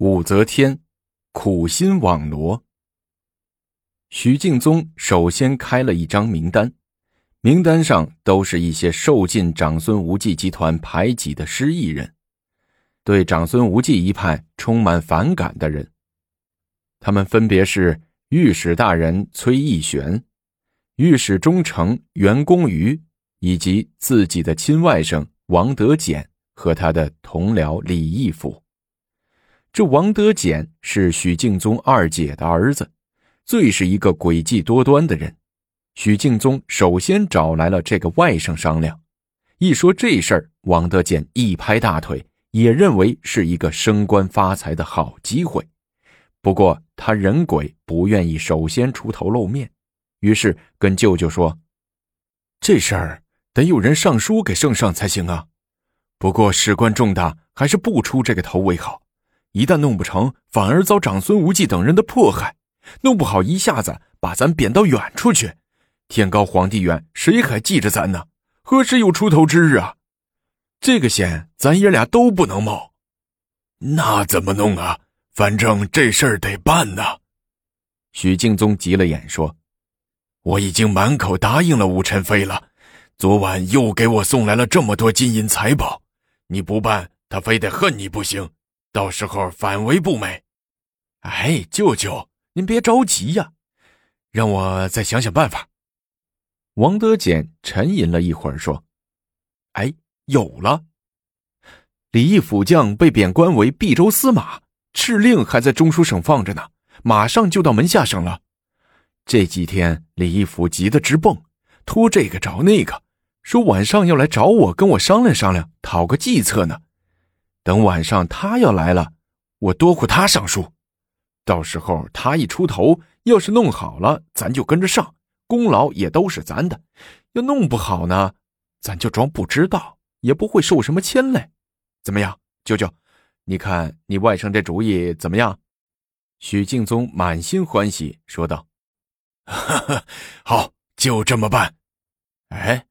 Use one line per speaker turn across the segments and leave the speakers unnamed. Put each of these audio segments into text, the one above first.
武则天苦心网罗。许敬宗首先开了一张名单，名单上都是一些受尽长孙无忌集团排挤的失意人，对长孙无忌一派充满反感的人。他们分别是御史大人崔义玄、御史中丞袁公瑜，以及自己的亲外甥王德简和他的同僚李义府。这王德简是许敬宗二姐的儿子。最是一个诡计多端的人，许敬宗首先找来了这个外甥商量。一说这事儿，王德简一拍大腿，也认为是一个升官发财的好机会。不过他人鬼不愿意首先出头露面，于是跟舅舅说：“这事儿得有人上书给圣上才行啊。不过事关重大，还是不出这个头为好。一旦弄不成，反而遭长孙无忌等人的迫害。”弄不好一下子把咱贬到远处去，天高皇帝远，谁还记着咱呢？何时有出头之日啊？这个险咱爷俩都不能冒。
那怎么弄啊？反正这事儿得办呐。
许敬宗急了眼说：“
我已经满口答应了武宸妃了，昨晚又给我送来了这么多金银财宝，你不办，他非得恨你不行，到时候反为不美。”
哎，舅舅。您别着急呀，让我再想想办法。王德简沉吟了一会儿，说：“哎，有了！李义府将被贬官为毕州司马，敕令还在中书省放着呢，马上就到门下省了。这几天李义府急得直蹦，托这个找那个，说晚上要来找我，跟我商量商量，讨个计策呢。等晚上他要来了，我多亏他上书。”到时候他一出头，要是弄好了，咱就跟着上，功劳也都是咱的；要弄不好呢，咱就装不知道，也不会受什么牵累。怎么样，舅舅？你看你外甥这主意怎么样？许敬宗满心欢喜说道：“
好，就这么办。哎，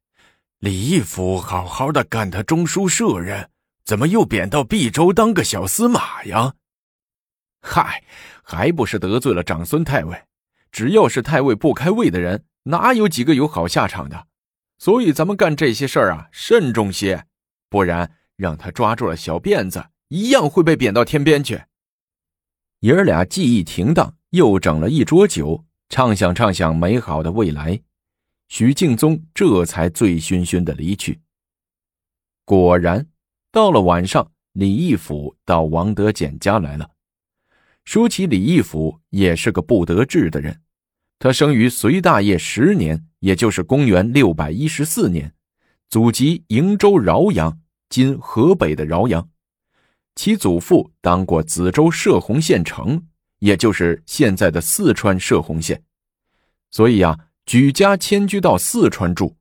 李义府好好的干他中书舍人，怎么又贬到毕州当个小司马呀？”
嗨，还不是得罪了长孙太尉？只要是太尉不开胃的人，哪有几个有好下场的？所以咱们干这些事儿啊，慎重些，不然让他抓住了小辫子，一样会被贬到天边去。爷儿俩记忆停当，又整了一桌酒，畅想畅想美好的未来。徐敬宗这才醉醺醺的离去。果然，到了晚上，李义府到王德简家来了。说起李义府，也是个不得志的人。他生于隋大业十年，也就是公元六百一十四年，祖籍瀛州饶阳（今河北的饶阳）。其祖父当过梓州射洪县城，也就是现在的四川射洪县。所以啊，举家迁居到四川住。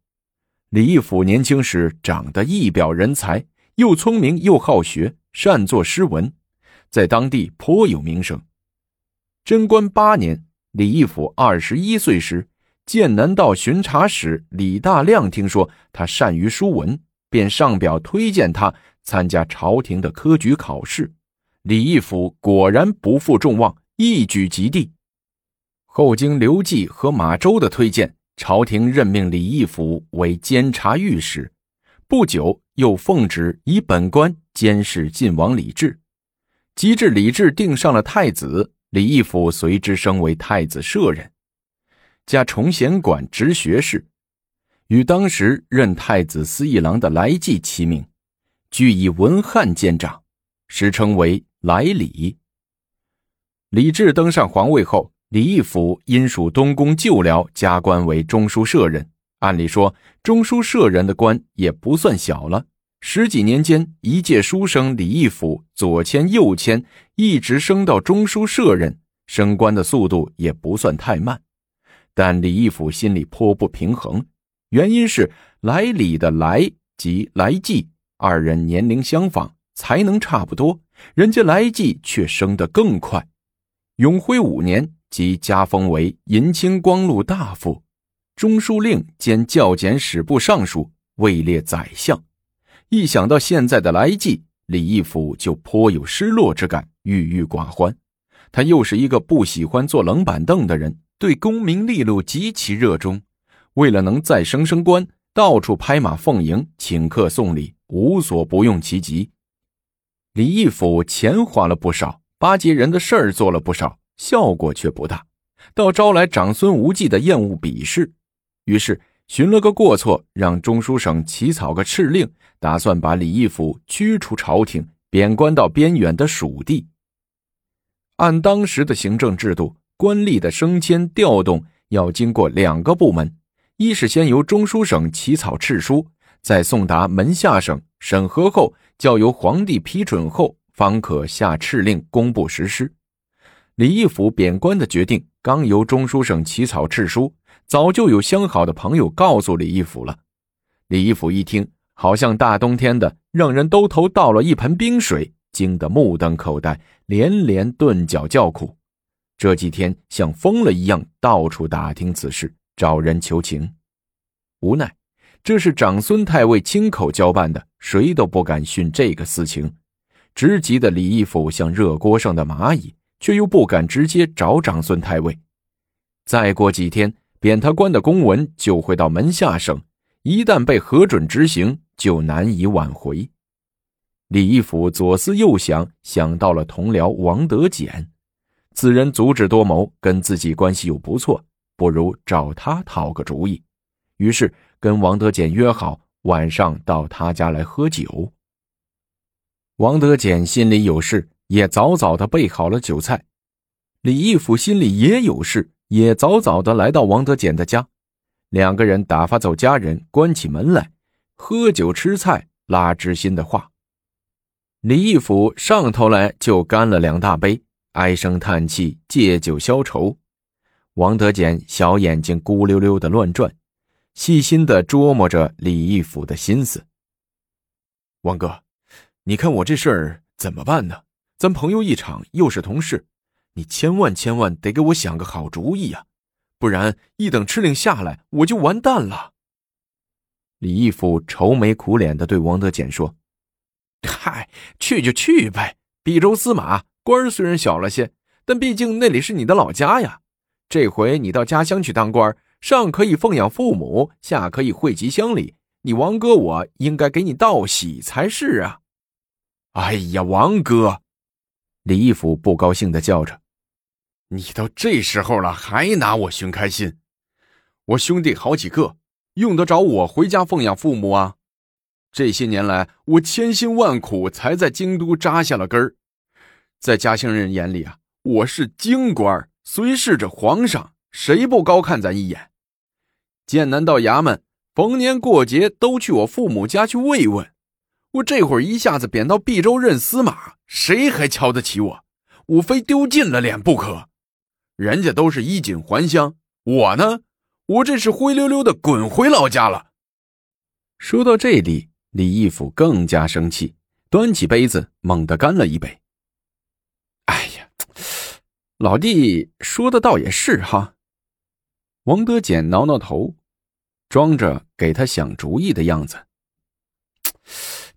李义府年轻时长得一表人才，又聪明又好学，善作诗文。在当地颇有名声。贞观八年，李义府二十一岁时，剑南道巡查使李大亮听说他善于书文，便上表推荐他参加朝廷的科举考试。李义府果然不负众望，一举及第。后经刘季和马周的推荐，朝廷任命李义府为监察御史，不久又奉旨以本官监视晋王李治。及至李治定上了太子，李义府随之升为太子舍人，加崇贤馆直学士，与当时任太子司议郎的来济齐名，俱以文翰见长，时称为来李。李治登上皇位后，李义府因属东宫旧僚，加官为中书舍人。按理说，中书舍人的官也不算小了。十几年间，一介书生李义府左迁右迁，一直升到中书舍人，升官的速度也不算太慢。但李义府心里颇不平衡，原因是来李的来及来济二人年龄相仿，才能差不多，人家来济却升得更快。永徽五年，即加封为银青光禄大夫、中书令兼校检史部尚书，位列宰相。一想到现在的来济，李义府就颇有失落之感，郁郁寡欢。他又是一个不喜欢坐冷板凳的人，对功名利禄极其热衷。为了能再升升官，到处拍马奉迎，请客送礼，无所不用其极。李义府钱花了不少，巴结人的事儿做了不少，效果却不大，倒招来长孙无忌的厌恶鄙视。于是寻了个过错，让中书省起草个敕令，打算把李义府驱出朝廷，贬官到边远的蜀地。按当时的行政制度，官吏的升迁调动要经过两个部门：一是先由中书省起草敕书，再送达门下省审核后，交由皇帝批准后，方可下敕令公布实施。李义府贬官的决定刚由中书省起草敕书，早就有相好的朋友告诉李义府了。李义府一听，好像大冬天的，让人兜头倒了一盆冰水。惊得目瞪口呆，连连顿脚叫苦。这几天像疯了一样，到处打听此事，找人求情。无奈这是长孙太尉亲口交办的，谁都不敢徇这个私情。直急的李义府像热锅上的蚂蚁，却又不敢直接找长孙太尉。再过几天，贬他官的公文就会到门下省，一旦被核准执行，就难以挽回。李义府左思右想，想到了同僚王德简，此人足智多谋，跟自己关系又不错，不如找他讨个主意。于是跟王德简约好晚上到他家来喝酒。王德简心里有事，也早早的备好了酒菜。李义府心里也有事，也早早的来到王德简的家。两个人打发走家人，关起门来喝酒吃菜，拉知心的话。李义府上头来就干了两大杯，唉声叹气，借酒消愁。王德简小眼睛咕溜溜的乱转，细心的琢磨着李义府的心思。王哥，你看我这事儿怎么办呢？咱朋友一场，又是同事，你千万千万得给我想个好主意呀，不然一等敕令下来，我就完蛋了。李义府愁眉苦脸的对王德简说。嗨，去就去呗。毕州司马官虽然小了些，但毕竟那里是你的老家呀。这回你到家乡去当官，上可以奉养父母，下可以惠及乡里。你王哥，我应该给你道喜才是啊！哎呀，王哥，李义府不高兴的叫着：“你到这时候了，还拿我寻开心？我兄弟好几个，用得着我回家奉养父母啊？”这些年来，我千辛万苦才在京都扎下了根儿，在嘉兴人眼里啊，我是京官，随侍着皇上，谁不高看咱一眼？剑南到衙门，逢年过节都去我父母家去慰问。我这会儿一下子贬到毕州任司马，谁还瞧得起我？我非丢尽了脸不可。人家都是衣锦还乡，我呢，我这是灰溜溜的滚回老家了。说到这里。李义府更加生气，端起杯子猛地干了一杯。哎呀，老弟说的倒也是哈。王德简挠挠头，装着给他想主意的样子。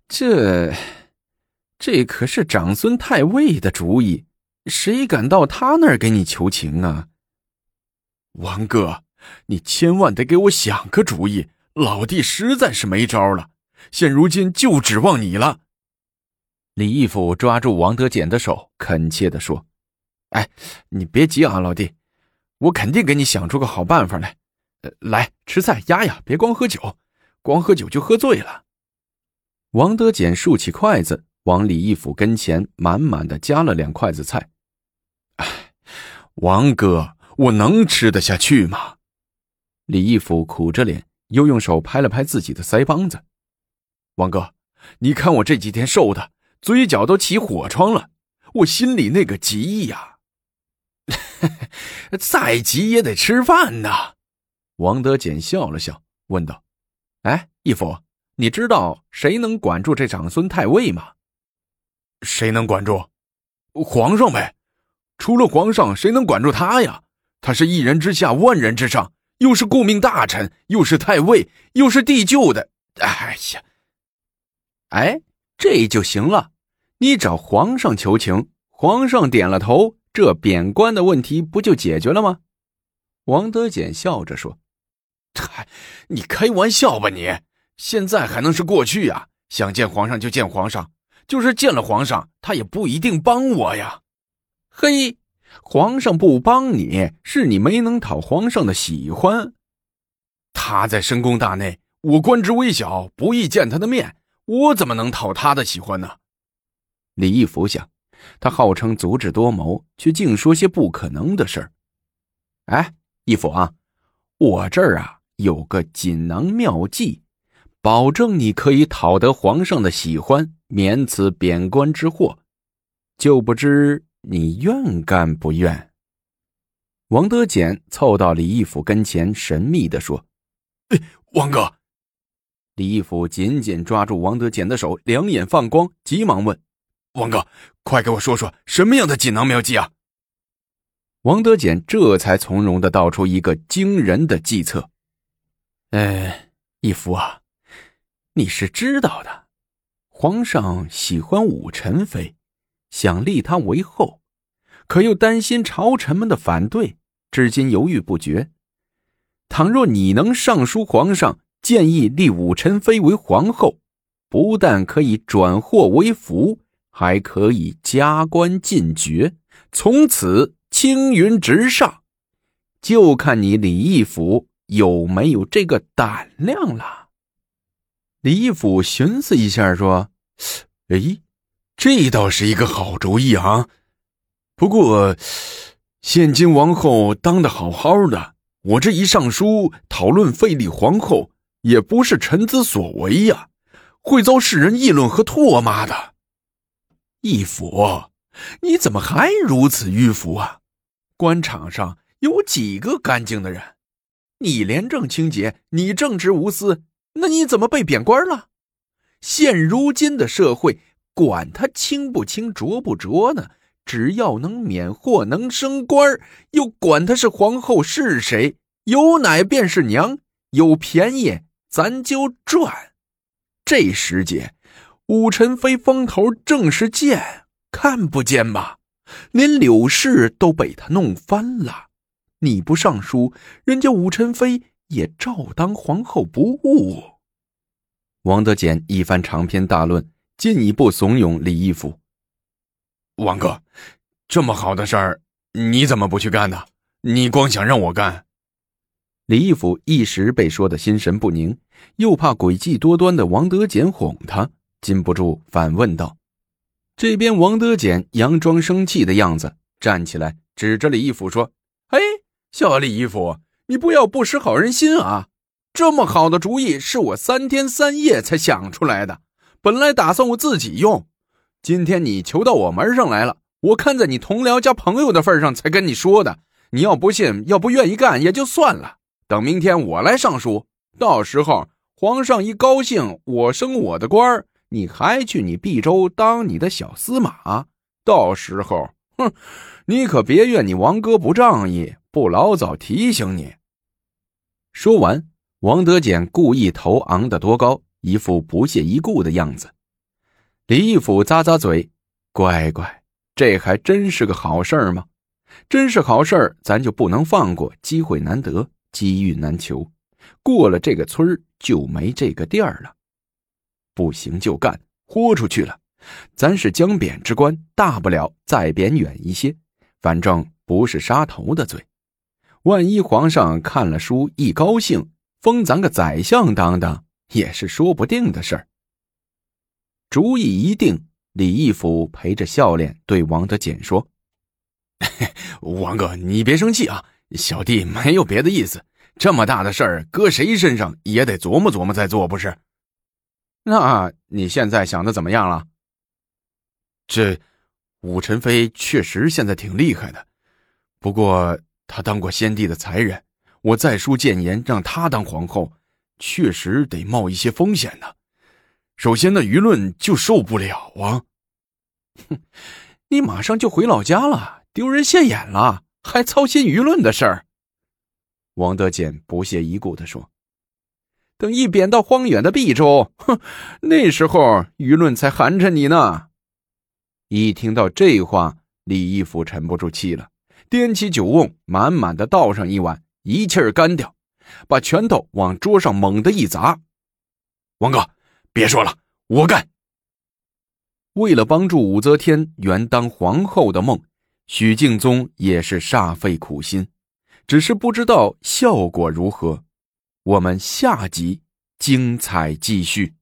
这，这可是长孙太尉的主意，谁敢到他那儿给你求情啊？王哥，你千万得给我想个主意，老弟实在是没招了。现如今就指望你了。李义府抓住王德简的手，恳切的说：“哎，你别急啊，老弟，我肯定给你想出个好办法来。呃，来吃菜压压，别光喝酒，光喝酒就喝醉了。”王德简竖起筷子，往李义府跟前满满的夹了两筷子菜。哎，王哥，我能吃得下去吗？李义府苦着脸，又用手拍了拍自己的腮帮子。王哥，你看我这几天瘦的，嘴角都起火疮了，我心里那个急呀！再急也得吃饭呐。王德简笑了笑，问道：“哎，义父，你知道谁能管住这长孙太尉吗？谁能管住？皇上呗。除了皇上，谁能管住他呀？他是一人之下，万人之上，又是顾命大臣，又是太尉，又是帝舅的。哎呀！”哎，这就行了。你找皇上求情，皇上点了头，这贬官的问题不就解决了吗？王德简笑着说：“
嗨，你开玩笑吧你！现在还能是过去呀？想见皇上就见皇上，就是见了皇上，他也不一定帮我呀。
嘿，皇上不帮你是你没能讨皇上的喜欢。
他在深宫大内，我官职微小，不易见他的面，我怎么能讨他的喜欢呢？”
李义福想。他号称足智多谋，却净说些不可能的事儿。哎，义父啊，我这儿啊有个锦囊妙计，保证你可以讨得皇上的喜欢，免此贬官之祸。就不知你愿干不愿？王德简凑到李义府跟前，神秘的说：“
哎，王哥。”
李义府紧紧抓住王德简的手，两眼放光，急忙问。
王哥，快给我说说什么样的锦囊妙计啊！
王德简这才从容的道出一个惊人的计策。哎，义父啊，你是知道的，皇上喜欢武宸妃，想立她为后，可又担心朝臣们的反对，至今犹豫不决。倘若你能上书皇上，建议立武宸妃为皇后，不但可以转祸为福。还可以加官进爵，从此青云直上，就看你李义府有没有这个胆量了。李义府寻思一下，说：“
哎，这倒是一个好主意啊。不过，现今王后当的好好的，我这一上书讨论废立皇后，也不是臣子所为呀，会遭世人议论和唾骂的。”
义父，你怎么还如此迂腐啊？官场上有几个干净的人？你廉政清洁，你正直无私，那你怎么被贬官了？现如今的社会，管他清不清、浊不浊呢？只要能免祸、能升官，又管他是皇后是谁，有奶便是娘，有便宜咱就赚。这时节。武宸妃风头正是贱，看不见吗？连柳氏都被他弄翻了。你不上书，人家武宸妃也照当皇后不误。王德简一番长篇大论，进一步怂恿李义府。
王哥，这么好的事儿，你怎么不去干呢？你光想让我干？
李义府一时被说的心神不宁，又怕诡计多端的王德简哄他。禁不住反问道：“这边王德简佯装生气的样子，站起来指着李义府说：‘哎，小李义府，你不要不识好人心啊！这么好的主意是我三天三夜才想出来的，本来打算我自己用。今天你求到我门上来了，我看在你同僚加朋友的份上才跟你说的。你要不信，要不愿意干也就算了。等明天我来上书，到时候皇上一高兴，我升我的官儿。’”你还去你毕州当你的小司马？到时候，哼，你可别怨你王哥不仗义，不老早提醒你。说完，王德简故意头昂得多高，一副不屑一顾的样子。李义府咂咂嘴，乖乖，这还真是个好事儿吗？真是好事儿，咱就不能放过。机会难得，机遇难求，过了这个村就没这个店儿了。不行就干，豁出去了。咱是将贬之官，大不了再贬远一些，反正不是杀头的罪。万一皇上看了书一高兴，封咱个宰相当当，也是说不定的事儿。主意一定，李义府陪着笑脸对王德简说：“
王哥，你别生气啊，小弟没有别的意思。这么大的事儿，搁谁身上也得琢磨琢磨再做，不是？”
那你现在想的怎么样了？
这武宸妃确实现在挺厉害的，不过她当过先帝的才人，我再书谏言让她当皇后，确实得冒一些风险呢。首先，那舆论就受不了啊！
哼，你马上就回老家了，丢人现眼了，还操心舆论的事儿？王德简不屑一顾的说。等一贬到荒远的毕州，哼，那时候舆论才寒碜你呢。一听到这话，李义府沉不住气了，掂起酒瓮，满满的倒上一碗，一气儿干掉，把拳头往桌上猛地一砸。
王哥，别说了，我干。
为了帮助武则天圆当皇后的梦，许敬宗也是煞费苦心，只是不知道效果如何。我们下集精彩继续。